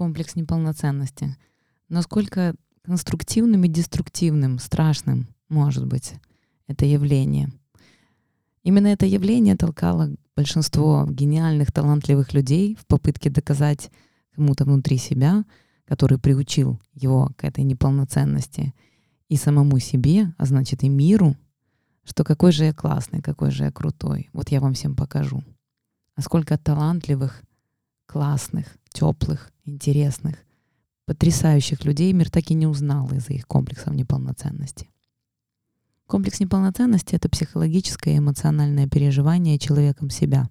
Комплекс неполноценности. Насколько конструктивным и деструктивным, страшным может быть это явление. Именно это явление толкало большинство гениальных, талантливых людей в попытке доказать кому-то внутри себя, который приучил его к этой неполноценности, и самому себе, а значит и миру, что какой же я классный, какой же я крутой. Вот я вам всем покажу. А сколько талантливых, классных, теплых, интересных, потрясающих людей мир так и не узнал из-за их комплексов неполноценности. Комплекс неполноценности — это психологическое и эмоциональное переживание человеком себя,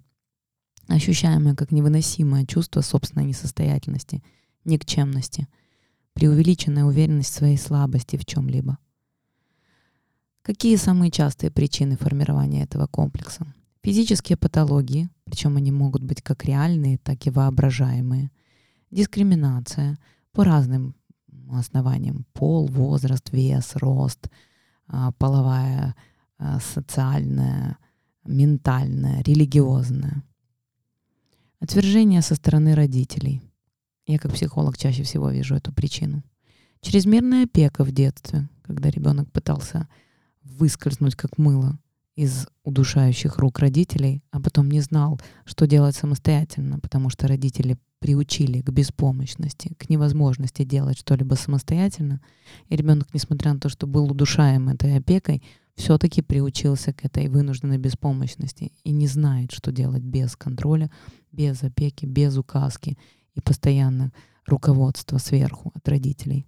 ощущаемое как невыносимое чувство собственной несостоятельности, никчемности, преувеличенная уверенность в своей слабости в чем-либо. Какие самые частые причины формирования этого комплекса? Физические патологии, причем они могут быть как реальные, так и воображаемые. Дискриминация по разным основаниям. Пол, возраст, вес, рост — а, половая, а, социальная, ментальная, религиозная. Отвержение со стороны родителей. Я как психолог чаще всего вижу эту причину. Чрезмерная опека в детстве, когда ребенок пытался выскользнуть как мыло из удушающих рук родителей, а потом не знал, что делать самостоятельно, потому что родители приучили к беспомощности, к невозможности делать что-либо самостоятельно, и ребенок, несмотря на то, что был удушаем этой опекой, все-таки приучился к этой вынужденной беспомощности и не знает, что делать без контроля, без опеки, без указки и постоянно руководства сверху от родителей.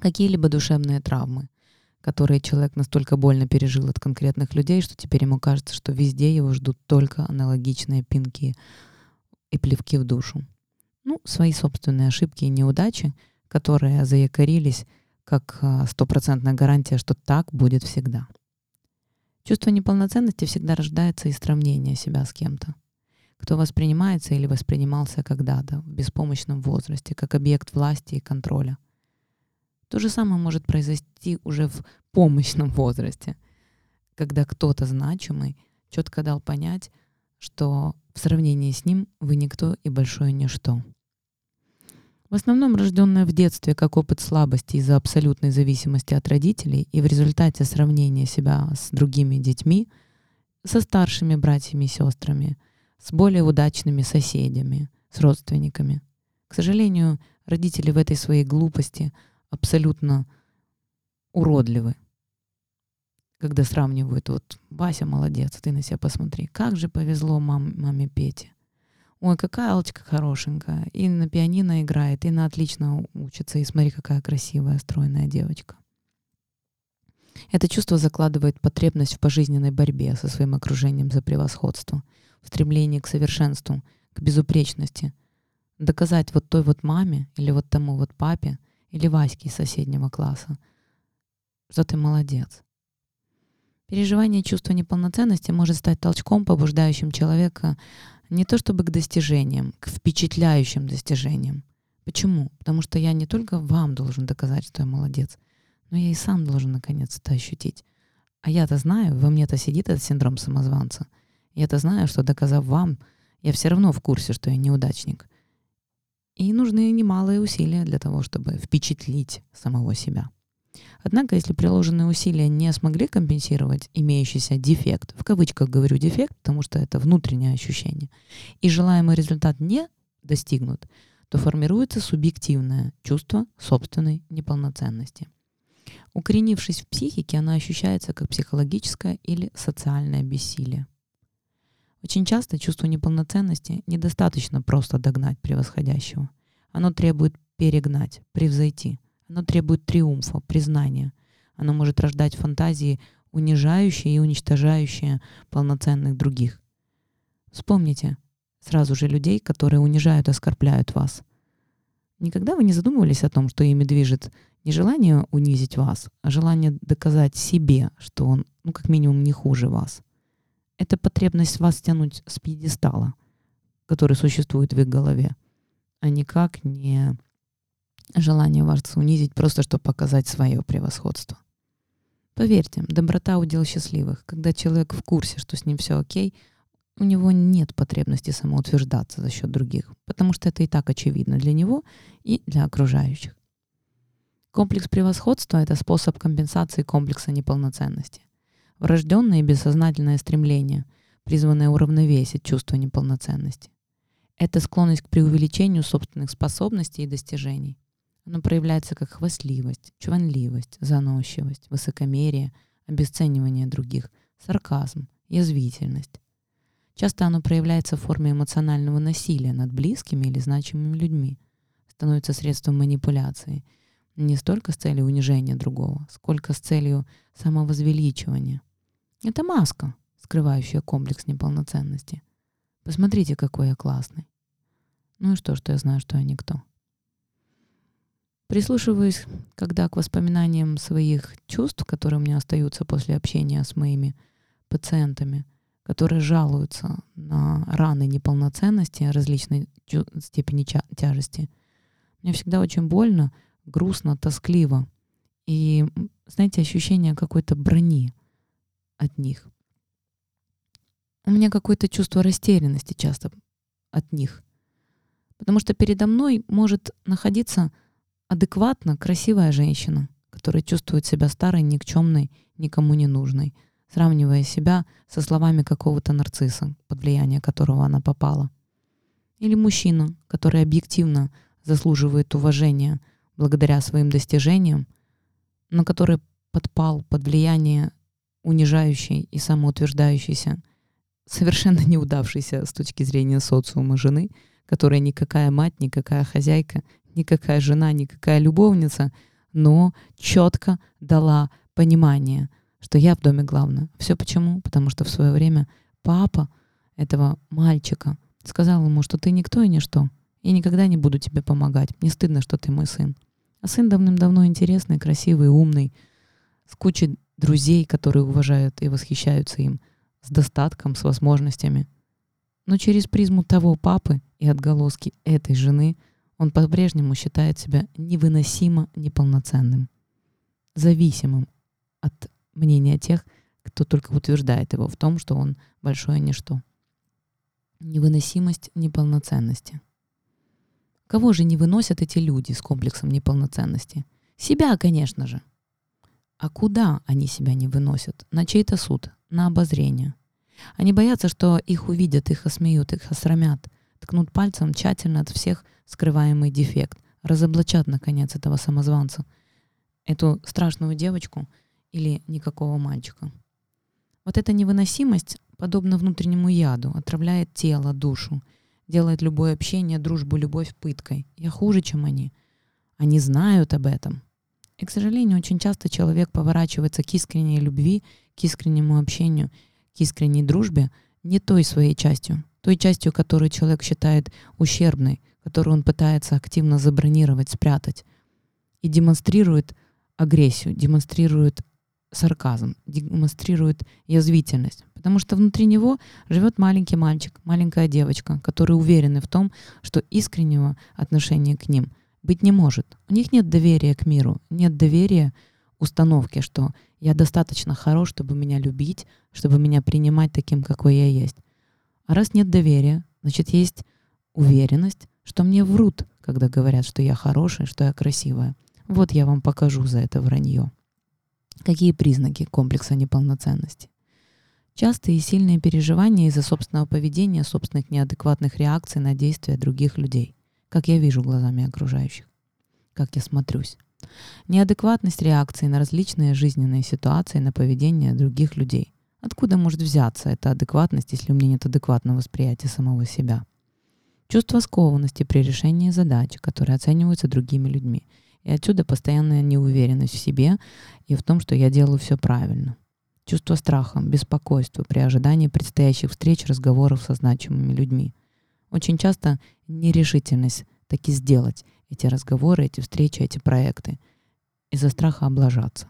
Какие-либо душевные травмы, которые человек настолько больно пережил от конкретных людей, что теперь ему кажется, что везде его ждут только аналогичные пинки и плевки в душу. Ну, свои собственные ошибки и неудачи, которые заякорились как а, стопроцентная гарантия, что так будет всегда. Чувство неполноценности всегда рождается из сравнения себя с кем-то, кто воспринимается или воспринимался когда-то в беспомощном возрасте, как объект власти и контроля. То же самое может произойти уже в помощном возрасте, когда кто-то значимый четко дал понять, что в сравнении с ним вы никто и большое ничто. В основном рожденная в детстве как опыт слабости из-за абсолютной зависимости от родителей и в результате сравнения себя с другими детьми, со старшими братьями и сестрами, с более удачными соседями, с родственниками. К сожалению, родители в этой своей глупости абсолютно уродливы когда сравнивают, вот Вася молодец, ты на себя посмотри, как же повезло мам, маме Пете. Ой, какая Алочка хорошенькая. И на пианино играет, и на отлично учится. И смотри, какая красивая, стройная девочка. Это чувство закладывает потребность в пожизненной борьбе со своим окружением за превосходство, в стремлении к совершенству, к безупречности. Доказать вот той вот маме или вот тому вот папе или Ваське из соседнего класса, что ты молодец. Переживание чувства неполноценности может стать толчком, побуждающим человека не то чтобы к достижениям, к впечатляющим достижениям. Почему? Потому что я не только вам должен доказать, что я молодец, но я и сам должен наконец-то ощутить. А я-то знаю, во мне-то сидит этот синдром самозванца. Я-то знаю, что доказав вам, я все равно в курсе, что я неудачник. И нужны немалые усилия для того, чтобы впечатлить самого себя. Однако, если приложенные усилия не смогли компенсировать имеющийся дефект, в кавычках говорю дефект, потому что это внутреннее ощущение, и желаемый результат не достигнут, то формируется субъективное чувство собственной неполноценности. Укоренившись в психике, она ощущается как психологическое или социальное бессилие. Очень часто чувство неполноценности недостаточно просто догнать превосходящего. Оно требует перегнать, превзойти – оно требует триумфа, признания. Оно может рождать фантазии, унижающие и уничтожающие полноценных других. Вспомните сразу же людей, которые унижают и оскорбляют вас. Никогда вы не задумывались о том, что ими движет не желание унизить вас, а желание доказать себе, что он, ну, как минимум, не хуже вас. Это потребность вас тянуть с пьедестала, который существует в их голове, а никак не желание вас унизить просто, чтобы показать свое превосходство. Поверьте, доброта удел счастливых. Когда человек в курсе, что с ним все окей, у него нет потребности самоутверждаться за счет других, потому что это и так очевидно для него и для окружающих. Комплекс превосходства — это способ компенсации комплекса неполноценности. Врожденное и бессознательное стремление, призванное уравновесить чувство неполноценности. Это склонность к преувеличению собственных способностей и достижений. Оно проявляется как хвастливость, чванливость, заносчивость, высокомерие, обесценивание других, сарказм, язвительность. Часто оно проявляется в форме эмоционального насилия над близкими или значимыми людьми, становится средством манипуляции, не столько с целью унижения другого, сколько с целью самовозвеличивания. Это маска, скрывающая комплекс неполноценности. Посмотрите, какой я классный. Ну и что, что я знаю, что я никто. Прислушиваюсь, когда к воспоминаниям своих чувств, которые у меня остаются после общения с моими пациентами – которые жалуются на раны неполноценности различной степени тяжести. Мне всегда очень больно, грустно, тоскливо. И, знаете, ощущение какой-то брони от них. У меня какое-то чувство растерянности часто от них. Потому что передо мной может находиться адекватно красивая женщина, которая чувствует себя старой, никчемной, никому не нужной — сравнивая себя со словами какого-то нарцисса, под влияние которого она попала. Или мужчина, который объективно заслуживает уважения благодаря своим достижениям, но который подпал под влияние унижающей и самоутверждающейся, совершенно неудавшейся с точки зрения социума жены, которая никакая мать, никакая хозяйка, никакая жена, никакая любовница, но четко дала понимание – что я в доме главная. Все почему? Потому что в свое время папа этого мальчика сказал ему, что ты никто и ничто. Я никогда не буду тебе помогать. Мне стыдно, что ты мой сын. А сын давным-давно интересный, красивый, умный, с кучей друзей, которые уважают и восхищаются им, с достатком, с возможностями. Но через призму того папы и отголоски этой жены он по-прежнему считает себя невыносимо неполноценным, зависимым от мнение тех, кто только утверждает его в том, что он большое ничто. Невыносимость неполноценности. Кого же не выносят эти люди с комплексом неполноценности? Себя, конечно же. А куда они себя не выносят? На чей-то суд, на обозрение. Они боятся, что их увидят, их осмеют, их осрамят, ткнут пальцем тщательно от всех скрываемый дефект, разоблачат, наконец, этого самозванца, эту страшную девочку — или никакого мальчика. Вот эта невыносимость, подобно внутреннему яду, отравляет тело, душу, делает любое общение, дружбу, любовь пыткой. Я хуже, чем они. Они знают об этом. И, к сожалению, очень часто человек поворачивается к искренней любви, к искреннему общению, к искренней дружбе не той своей частью, той частью, которую человек считает ущербной, которую он пытается активно забронировать, спрятать, и демонстрирует агрессию, демонстрирует сарказм, демонстрирует язвительность. Потому что внутри него живет маленький мальчик, маленькая девочка, которые уверены в том, что искреннего отношения к ним быть не может. У них нет доверия к миру, нет доверия установке, что я достаточно хорош, чтобы меня любить, чтобы меня принимать таким, какой я есть. А раз нет доверия, значит, есть уверенность, что мне врут, когда говорят, что я хорошая, что я красивая. Вот я вам покажу за это вранье. Какие признаки комплекса неполноценности? Частые и сильные переживания из-за собственного поведения, собственных неадекватных реакций на действия других людей, как я вижу глазами окружающих, как я смотрюсь. Неадекватность реакции на различные жизненные ситуации, на поведение других людей. Откуда может взяться эта адекватность, если у меня нет адекватного восприятия самого себя? Чувство скованности при решении задач, которые оцениваются другими людьми – и отсюда постоянная неуверенность в себе и в том, что я делаю все правильно. Чувство страха, беспокойства при ожидании предстоящих встреч, разговоров со значимыми людьми. Очень часто нерешительность таки сделать эти разговоры, эти встречи, эти проекты из-за страха облажаться.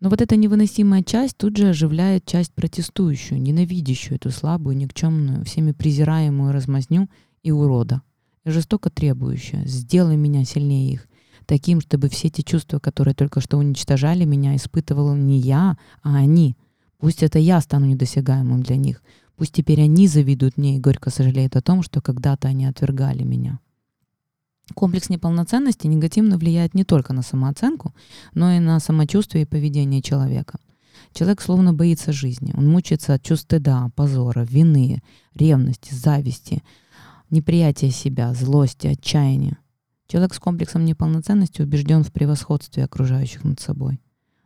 Но вот эта невыносимая часть тут же оживляет часть протестующую, ненавидящую эту слабую, никчемную, всеми презираемую размазню и урода, жестоко требующая. Сделай меня сильнее их. Таким, чтобы все те чувства, которые только что уничтожали меня, испытывал не я, а они. Пусть это я стану недосягаемым для них. Пусть теперь они завидуют мне и горько сожалеют о том, что когда-то они отвергали меня. Комплекс неполноценности негативно влияет не только на самооценку, но и на самочувствие и поведение человека. Человек словно боится жизни. Он мучается от чувств стыда, позора, вины, ревности, зависти, неприятия себя, злости, отчаяния. Человек с комплексом неполноценности убежден в превосходстве окружающих над собой,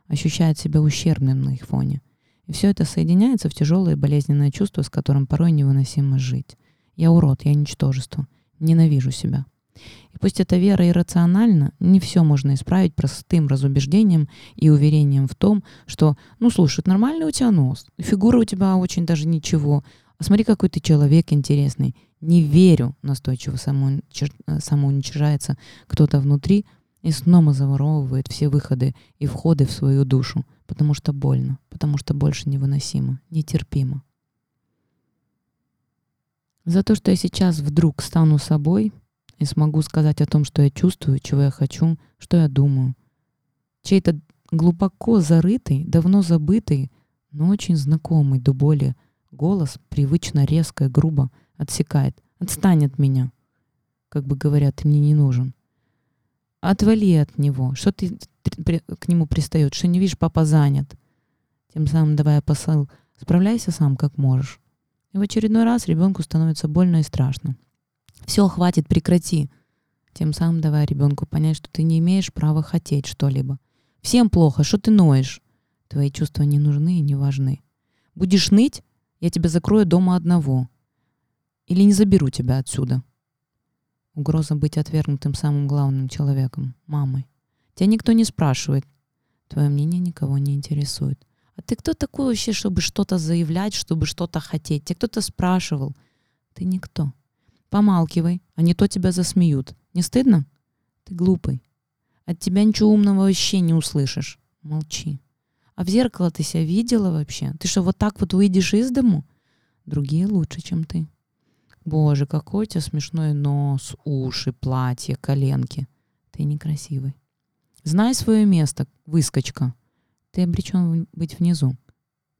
ощущает себя ущербным на их фоне. И все это соединяется в тяжелое болезненное чувство, с которым порой невыносимо жить. Я урод, я ничтожество, ненавижу себя. И пусть эта вера иррациональна, не все можно исправить простым разубеждением и уверением в том, что, ну слушай, нормальный у тебя нос, фигура у тебя очень даже ничего, а смотри, какой ты человек интересный. Не верю, настойчиво самоуничижается кто-то внутри и снова заворовывает все выходы и входы в свою душу, потому что больно, потому что больше невыносимо, нетерпимо. За то, что я сейчас вдруг стану собой и смогу сказать о том, что я чувствую, чего я хочу, что я думаю. Чей-то глубоко зарытый, давно забытый, но очень знакомый до боли голос, привычно резко и грубо, отсекает. «Отстань от меня!» Как бы говорят, мне не нужен. Отвали от него. Что ты к нему пристает? Что не видишь, папа занят. Тем самым давая посыл, справляйся сам как можешь. И в очередной раз ребенку становится больно и страшно. Все, хватит, прекрати. Тем самым давая ребенку понять, что ты не имеешь права хотеть что-либо. Всем плохо, что ты ноешь? Твои чувства не нужны и не важны. Будешь ныть, я тебя закрою дома одного. Или не заберу тебя отсюда. Угроза быть отвергнутым самым главным человеком, мамой. Тебя никто не спрашивает. Твое мнение никого не интересует. А ты кто такой вообще, чтобы что-то заявлять, чтобы что-то хотеть? Тебя кто-то спрашивал. Ты никто. Помалкивай, а не то тебя засмеют. Не стыдно? Ты глупый. От тебя ничего умного вообще не услышишь. Молчи. А в зеркало ты себя видела вообще? Ты что, вот так вот выйдешь из дому? Другие лучше, чем ты. Боже, какой у тебя смешной нос, уши, платье, коленки. Ты некрасивый. Знай свое место, выскочка. Ты обречен быть внизу.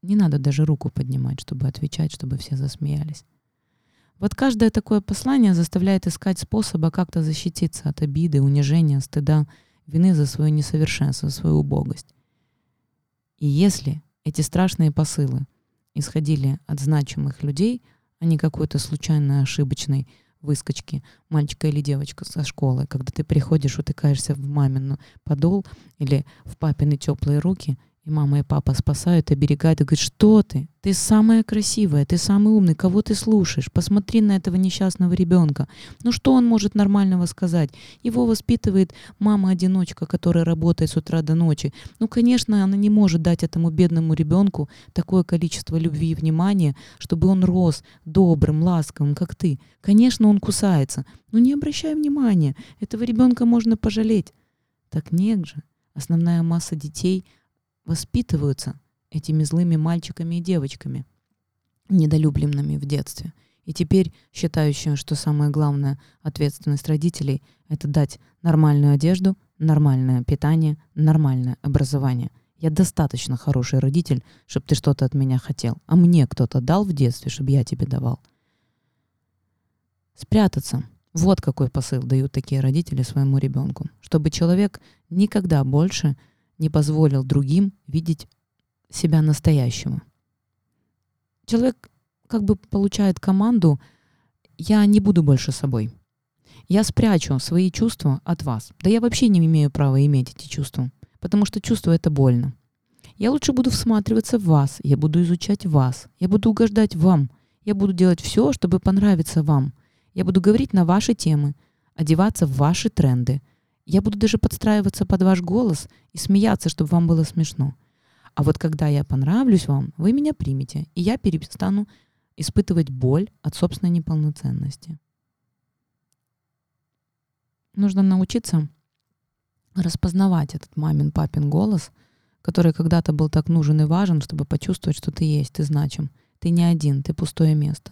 Не надо даже руку поднимать, чтобы отвечать, чтобы все засмеялись. Вот каждое такое послание заставляет искать способа как-то защититься от обиды, унижения, стыда, вины за свое несовершенство, свою убогость. И если эти страшные посылы исходили от значимых людей, а не какой-то случайной ошибочной выскочки, мальчика или девочка со школы, когда ты приходишь, утыкаешься в мамину подол или в папины теплые руки — и мама и папа спасают, оберегают и говорят, что ты? Ты самая красивая, ты самый умный, кого ты слушаешь? Посмотри на этого несчастного ребенка. Ну что он может нормального сказать? Его воспитывает мама-одиночка, которая работает с утра до ночи. Ну, конечно, она не может дать этому бедному ребенку такое количество любви и внимания, чтобы он рос добрым, ласковым, как ты. Конечно, он кусается. Но не обращай внимания, этого ребенка можно пожалеть. Так нет же. Основная масса детей — воспитываются этими злыми мальчиками и девочками, недолюбленными в детстве. И теперь считающие, что самая главная ответственность родителей — это дать нормальную одежду, нормальное питание, нормальное образование. Я достаточно хороший родитель, чтобы ты что-то от меня хотел. А мне кто-то дал в детстве, чтобы я тебе давал. Спрятаться. Вот какой посыл дают такие родители своему ребенку. Чтобы человек никогда больше не позволил другим видеть себя настоящего. Человек как бы получает команду «я не буду больше собой». Я спрячу свои чувства от вас. Да я вообще не имею права иметь эти чувства, потому что чувство это больно. Я лучше буду всматриваться в вас, я буду изучать вас, я буду угождать вам, я буду делать все, чтобы понравиться вам. Я буду говорить на ваши темы, одеваться в ваши тренды – я буду даже подстраиваться под ваш голос и смеяться, чтобы вам было смешно. А вот когда я понравлюсь вам, вы меня примете, и я перестану испытывать боль от собственной неполноценности. Нужно научиться распознавать этот мамин, папин голос, который когда-то был так нужен и важен, чтобы почувствовать, что ты есть, ты значим. Ты не один, ты пустое место.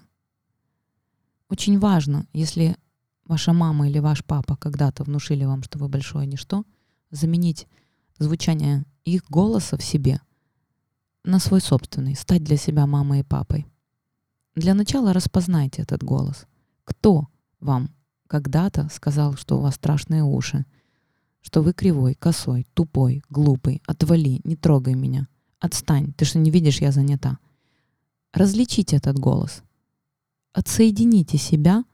Очень важно, если ваша мама или ваш папа когда-то внушили вам, что вы большое ничто, заменить звучание их голоса в себе на свой собственный, стать для себя мамой и папой. Для начала распознайте этот голос. Кто вам когда-то сказал, что у вас страшные уши, что вы кривой, косой, тупой, глупый, отвали, не трогай меня, отстань, ты что не видишь, я занята. Различите этот голос. Отсоедините себя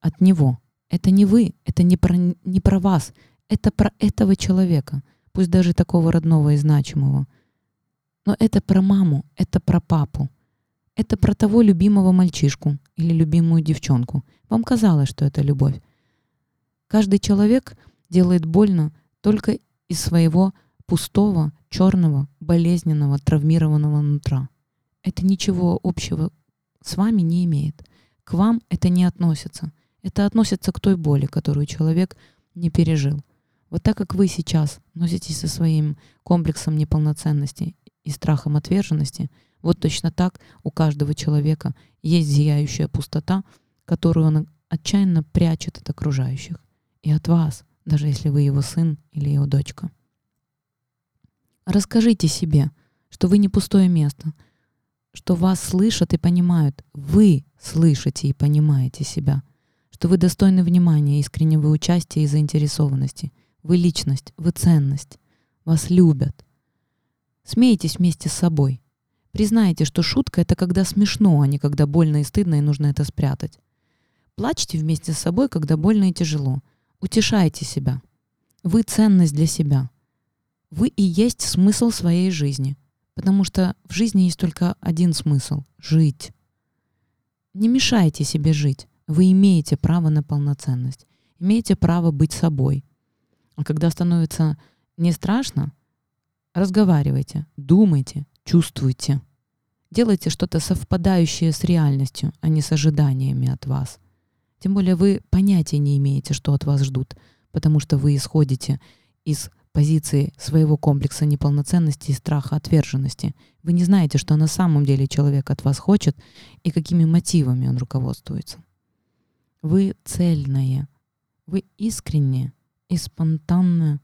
от него. Это не вы, это не про, не про вас, это про этого человека, пусть даже такого родного и значимого. Но это про маму, это про папу. Это про того любимого мальчишку или любимую девчонку. Вам казалось, что это любовь. Каждый человек делает больно только из своего пустого, черного, болезненного, травмированного нутра. Это ничего общего с вами не имеет. К вам это не относится. Это относится к той боли, которую человек не пережил. Вот так как вы сейчас носитесь со своим комплексом неполноценности и страхом отверженности, вот точно так у каждого человека есть зияющая пустота, которую он отчаянно прячет от окружающих и от вас, даже если вы его сын или его дочка. Расскажите себе, что вы не пустое место, что вас слышат и понимают. Вы слышите и понимаете себя, что вы достойны внимания, искреннего участия и заинтересованности. Вы личность, вы ценность. Вас любят. Смейтесь вместе с собой. Признайте, что шутка — это когда смешно, а не когда больно и стыдно, и нужно это спрятать. Плачьте вместе с собой, когда больно и тяжело. Утешайте себя. Вы ценность для себя. Вы и есть смысл своей жизни. Потому что в жизни есть только один смысл — жить. Не мешайте себе жить. Вы имеете право на полноценность. Имеете право быть собой. А когда становится не страшно, разговаривайте, думайте, чувствуйте. Делайте что-то совпадающее с реальностью, а не с ожиданиями от вас. Тем более вы понятия не имеете, что от вас ждут, потому что вы исходите из позиции своего комплекса неполноценности и страха отверженности. Вы не знаете, что на самом деле человек от вас хочет и какими мотивами он руководствуется. Вы цельное, вы искреннее и спонтанное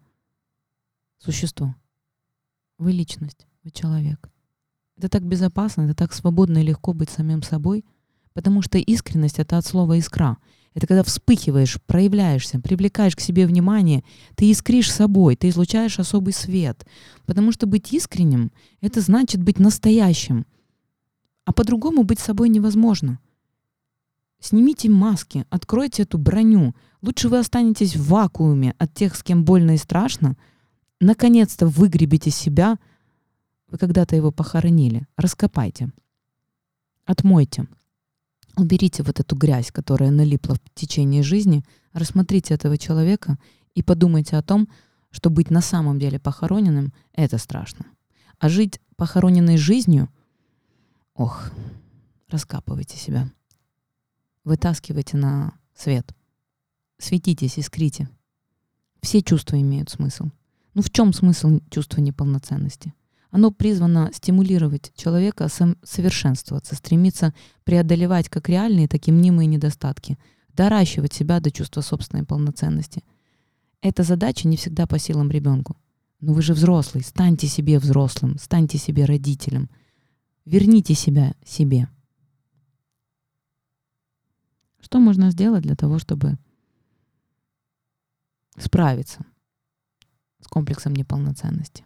существо. Вы личность. Вы человек. Это так безопасно, это так свободно и легко быть самим собой, потому что искренность — это от слова «искра». Это когда вспыхиваешь, проявляешься, привлекаешь к себе внимание, ты искришь собой, ты излучаешь особый свет. Потому что быть искренним — это значит быть настоящим. А по-другому быть собой невозможно. Снимите маски, откройте эту броню. Лучше вы останетесь в вакууме от тех, с кем больно и страшно. Наконец-то выгребите себя — вы когда-то его похоронили. Раскопайте. Отмойте. Уберите вот эту грязь, которая налипла в течение жизни. Рассмотрите этого человека и подумайте о том, что быть на самом деле похороненным — это страшно. А жить похороненной жизнью — ох, раскапывайте себя. Вытаскивайте на свет. Светитесь, искрите. Все чувства имеют смысл. Ну в чем смысл чувства неполноценности? Оно призвано стимулировать человека совершенствоваться, стремиться преодолевать как реальные, так и мнимые недостатки, доращивать себя до чувства собственной полноценности. Эта задача не всегда по силам ребенку. Но вы же взрослый, станьте себе взрослым, станьте себе родителем. Верните себя себе. Что можно сделать для того, чтобы справиться с комплексом неполноценности?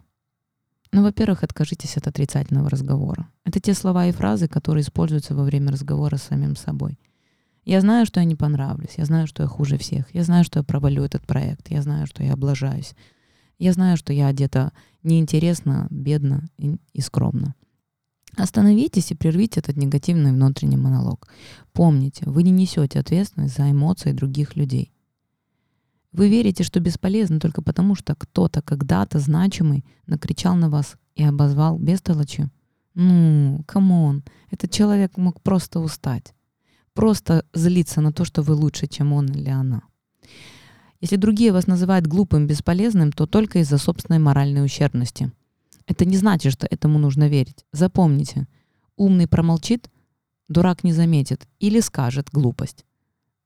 Ну, во-первых, откажитесь от отрицательного разговора. Это те слова и фразы, которые используются во время разговора с самим собой. Я знаю, что я не понравлюсь, я знаю, что я хуже всех, я знаю, что я провалю этот проект, я знаю, что я облажаюсь, я знаю, что я одета неинтересно, бедно и, и скромно. Остановитесь и прервите этот негативный внутренний монолог. Помните, вы не несете ответственность за эмоции других людей. Вы верите, что бесполезно только потому, что кто-то когда-то значимый накричал на вас и обозвал бестолочью? Ну, come on, этот человек мог просто устать. Просто злиться на то, что вы лучше, чем он или она. Если другие вас называют глупым, бесполезным, то только из-за собственной моральной ущербности. Это не значит, что этому нужно верить. Запомните, умный промолчит, дурак не заметит или скажет глупость.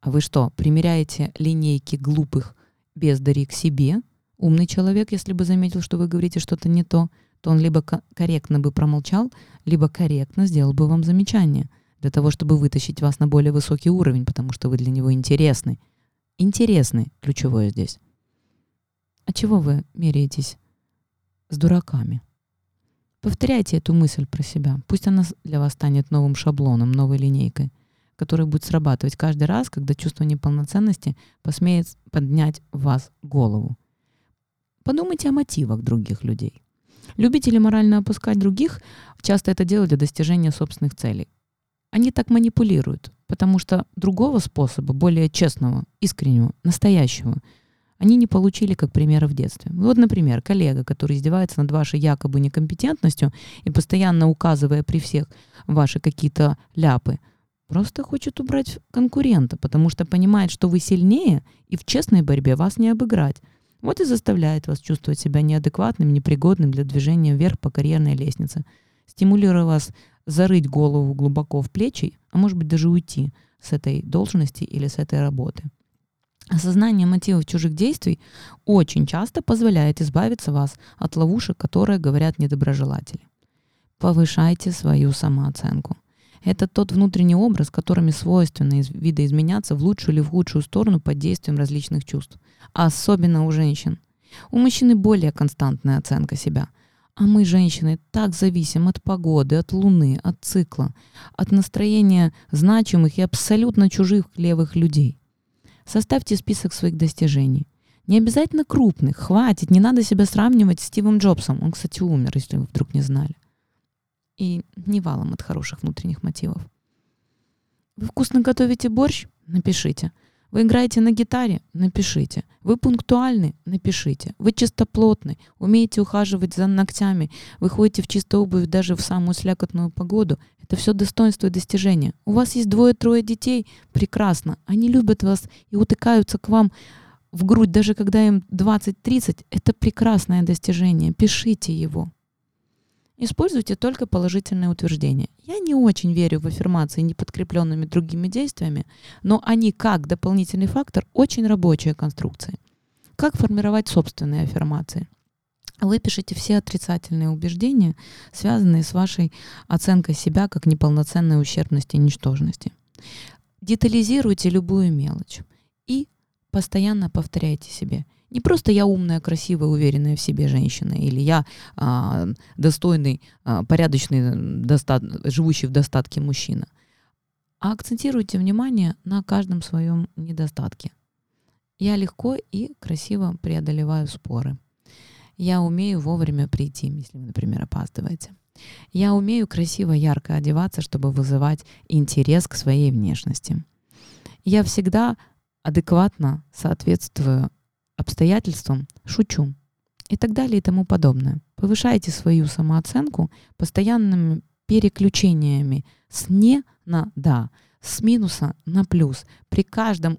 А вы что, примеряете линейки глупых бездари к себе, умный человек, если бы заметил, что вы говорите что-то не то, то он либо корректно бы промолчал, либо корректно сделал бы вам замечание для того, чтобы вытащить вас на более высокий уровень, потому что вы для него интересны. Интересны – ключевое здесь. А чего вы меряетесь с дураками? Повторяйте эту мысль про себя. Пусть она для вас станет новым шаблоном, новой линейкой, которая будет срабатывать каждый раз, когда чувство неполноценности посмеет поднять в вас голову. Подумайте о мотивах других людей. Любители морально опускать других часто это делают для достижения собственных целей. Они так манипулируют, потому что другого способа, более честного, искреннего, настоящего, они не получили как примера в детстве. Вот, например, коллега, который издевается над вашей якобы некомпетентностью и постоянно указывая при всех ваши какие-то ляпы, просто хочет убрать конкурента, потому что понимает, что вы сильнее, и в честной борьбе вас не обыграть. Вот и заставляет вас чувствовать себя неадекватным, непригодным для движения вверх по карьерной лестнице, стимулируя вас зарыть голову глубоко в плечи, а может быть даже уйти с этой должности или с этой работы. Осознание мотивов чужих действий очень часто позволяет избавиться вас от ловушек, которые говорят недоброжелатели. Повышайте свою самооценку. Это тот внутренний образ, которыми свойственно видоизменяться в лучшую или в худшую сторону под действием различных чувств. особенно у женщин. У мужчины более константная оценка себя. А мы, женщины, так зависим от погоды, от луны, от цикла, от настроения значимых и абсолютно чужих левых людей. Составьте список своих достижений. Не обязательно крупных, хватит, не надо себя сравнивать с Стивом Джобсом. Он, кстати, умер, если вы вдруг не знали. И не валом от хороших внутренних мотивов. Вы вкусно готовите борщ? Напишите. Вы играете на гитаре? Напишите. Вы пунктуальны? Напишите. Вы чистоплотны, умеете ухаживать за ногтями, вы ходите в чистой обувь даже в самую слякотную погоду. Это все достоинство и достижения. У вас есть двое-трое детей? Прекрасно. Они любят вас и утыкаются к вам в грудь, даже когда им 20-30. Это прекрасное достижение. Пишите его. Используйте только положительные утверждения. Я не очень верю в аффирмации, не подкрепленными другими действиями, но они как дополнительный фактор очень рабочие конструкции. Как формировать собственные аффирмации? Вы пишете все отрицательные убеждения, связанные с вашей оценкой себя как неполноценной ущербности и ничтожности. Детализируйте любую мелочь и постоянно повторяйте себе – не просто я умная, красивая, уверенная в себе женщина, или я а, достойный, а, порядочный, доста- живущий в достатке мужчина. А акцентируйте внимание на каждом своем недостатке. Я легко и красиво преодолеваю споры. Я умею вовремя прийти, если вы, например, опаздываете. Я умею красиво, ярко одеваться, чтобы вызывать интерес к своей внешности. Я всегда адекватно соответствую обстоятельствам шучу и так далее и тому подобное. Повышайте свою самооценку постоянными переключениями с «не» на «да», с минуса на плюс. При каждом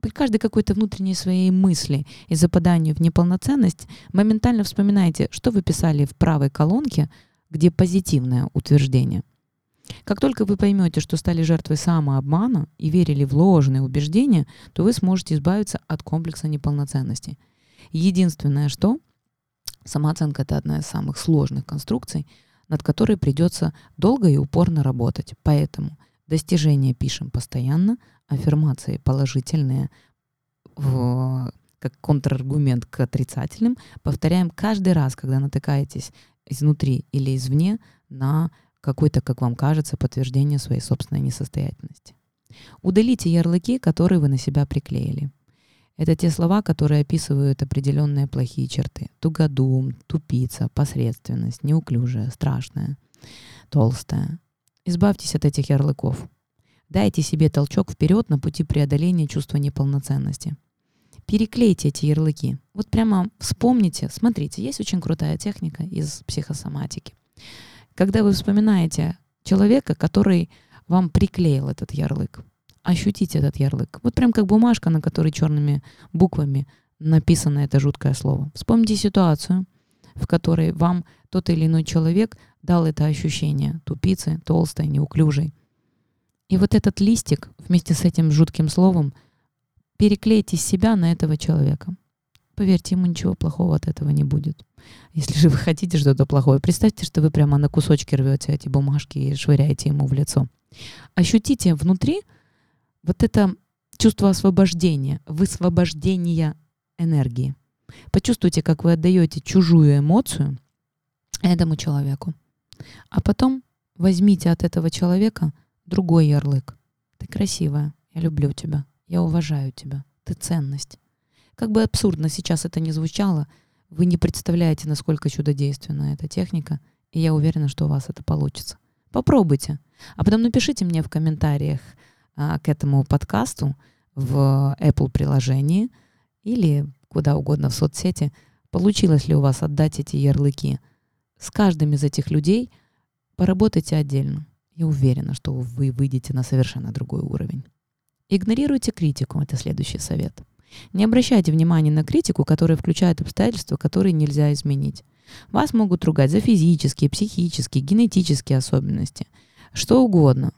при каждой какой-то внутренней своей мысли и западанию в неполноценность моментально вспоминайте, что вы писали в правой колонке, где позитивное утверждение. Как только вы поймете, что стали жертвой самообмана и верили в ложные убеждения, то вы сможете избавиться от комплекса неполноценности. Единственное, что самооценка — это одна из самых сложных конструкций, над которой придется долго и упорно работать. Поэтому достижения пишем постоянно, аффирмации положительные в, как контраргумент к отрицательным повторяем каждый раз, когда натыкаетесь изнутри или извне на какое-то, как вам кажется, подтверждение своей собственной несостоятельности. Удалите ярлыки, которые вы на себя приклеили. Это те слова, которые описывают определенные плохие черты. Тугодум, тупица, посредственность, неуклюжая, страшная, толстая. Избавьтесь от этих ярлыков. Дайте себе толчок вперед на пути преодоления чувства неполноценности. Переклейте эти ярлыки. Вот прямо вспомните, смотрите, есть очень крутая техника из психосоматики когда вы вспоминаете человека, который вам приклеил этот ярлык, ощутите этот ярлык. Вот прям как бумажка, на которой черными буквами написано это жуткое слово. Вспомните ситуацию, в которой вам тот или иной человек дал это ощущение тупицы, толстой, неуклюжей. И вот этот листик вместе с этим жутким словом переклейте себя на этого человека. Поверьте, ему ничего плохого от этого не будет. Если же вы хотите что-то плохое, представьте, что вы прямо на кусочки рвете эти бумажки и швыряете ему в лицо. Ощутите внутри вот это чувство освобождения, высвобождения энергии. Почувствуйте, как вы отдаете чужую эмоцию этому человеку. А потом возьмите от этого человека другой ярлык. Ты красивая, я люблю тебя, я уважаю тебя, ты ценность. Как бы абсурдно сейчас это ни звучало, вы не представляете, насколько чудодейственна эта техника, и я уверена, что у вас это получится. Попробуйте. А потом напишите мне в комментариях а, к этому подкасту в Apple приложении или куда угодно в соцсети, получилось ли у вас отдать эти ярлыки. С каждым из этих людей поработайте отдельно. Я уверена, что вы выйдете на совершенно другой уровень. Игнорируйте критику, это следующий совет. Не обращайте внимания на критику, которая включает обстоятельства, которые нельзя изменить. Вас могут ругать за физические, психические, генетические особенности. Что угодно.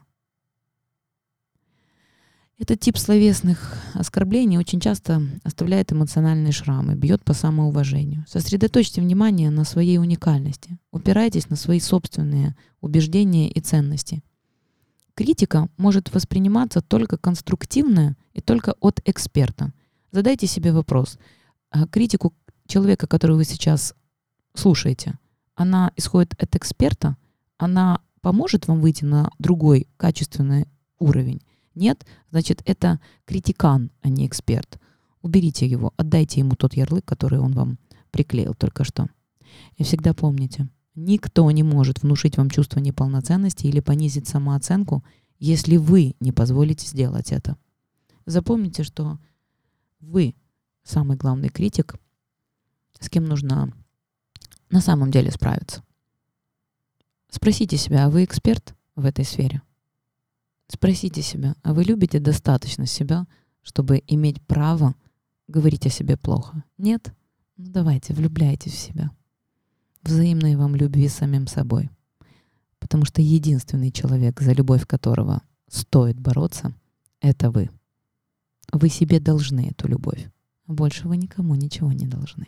Этот тип словесных оскорблений очень часто оставляет эмоциональные шрамы, бьет по самоуважению. Сосредоточьте внимание на своей уникальности. Упирайтесь на свои собственные убеждения и ценности. Критика может восприниматься только конструктивно и только от эксперта. Задайте себе вопрос. А критику человека, которого вы сейчас слушаете, она исходит от эксперта? Она поможет вам выйти на другой качественный уровень? Нет, значит, это критикан, а не эксперт. Уберите его, отдайте ему тот ярлык, который он вам приклеил только что. И всегда помните, никто не может внушить вам чувство неполноценности или понизить самооценку, если вы не позволите сделать это. Запомните, что вы самый главный критик, с кем нужно на самом деле справиться. Спросите себя, а вы эксперт в этой сфере? Спросите себя, а вы любите достаточно себя, чтобы иметь право говорить о себе плохо? Нет? Ну давайте, влюбляйтесь в себя. Взаимной вам любви с самим собой. Потому что единственный человек, за любовь которого стоит бороться, это вы. Вы себе должны эту любовь, больше вы никому ничего не должны.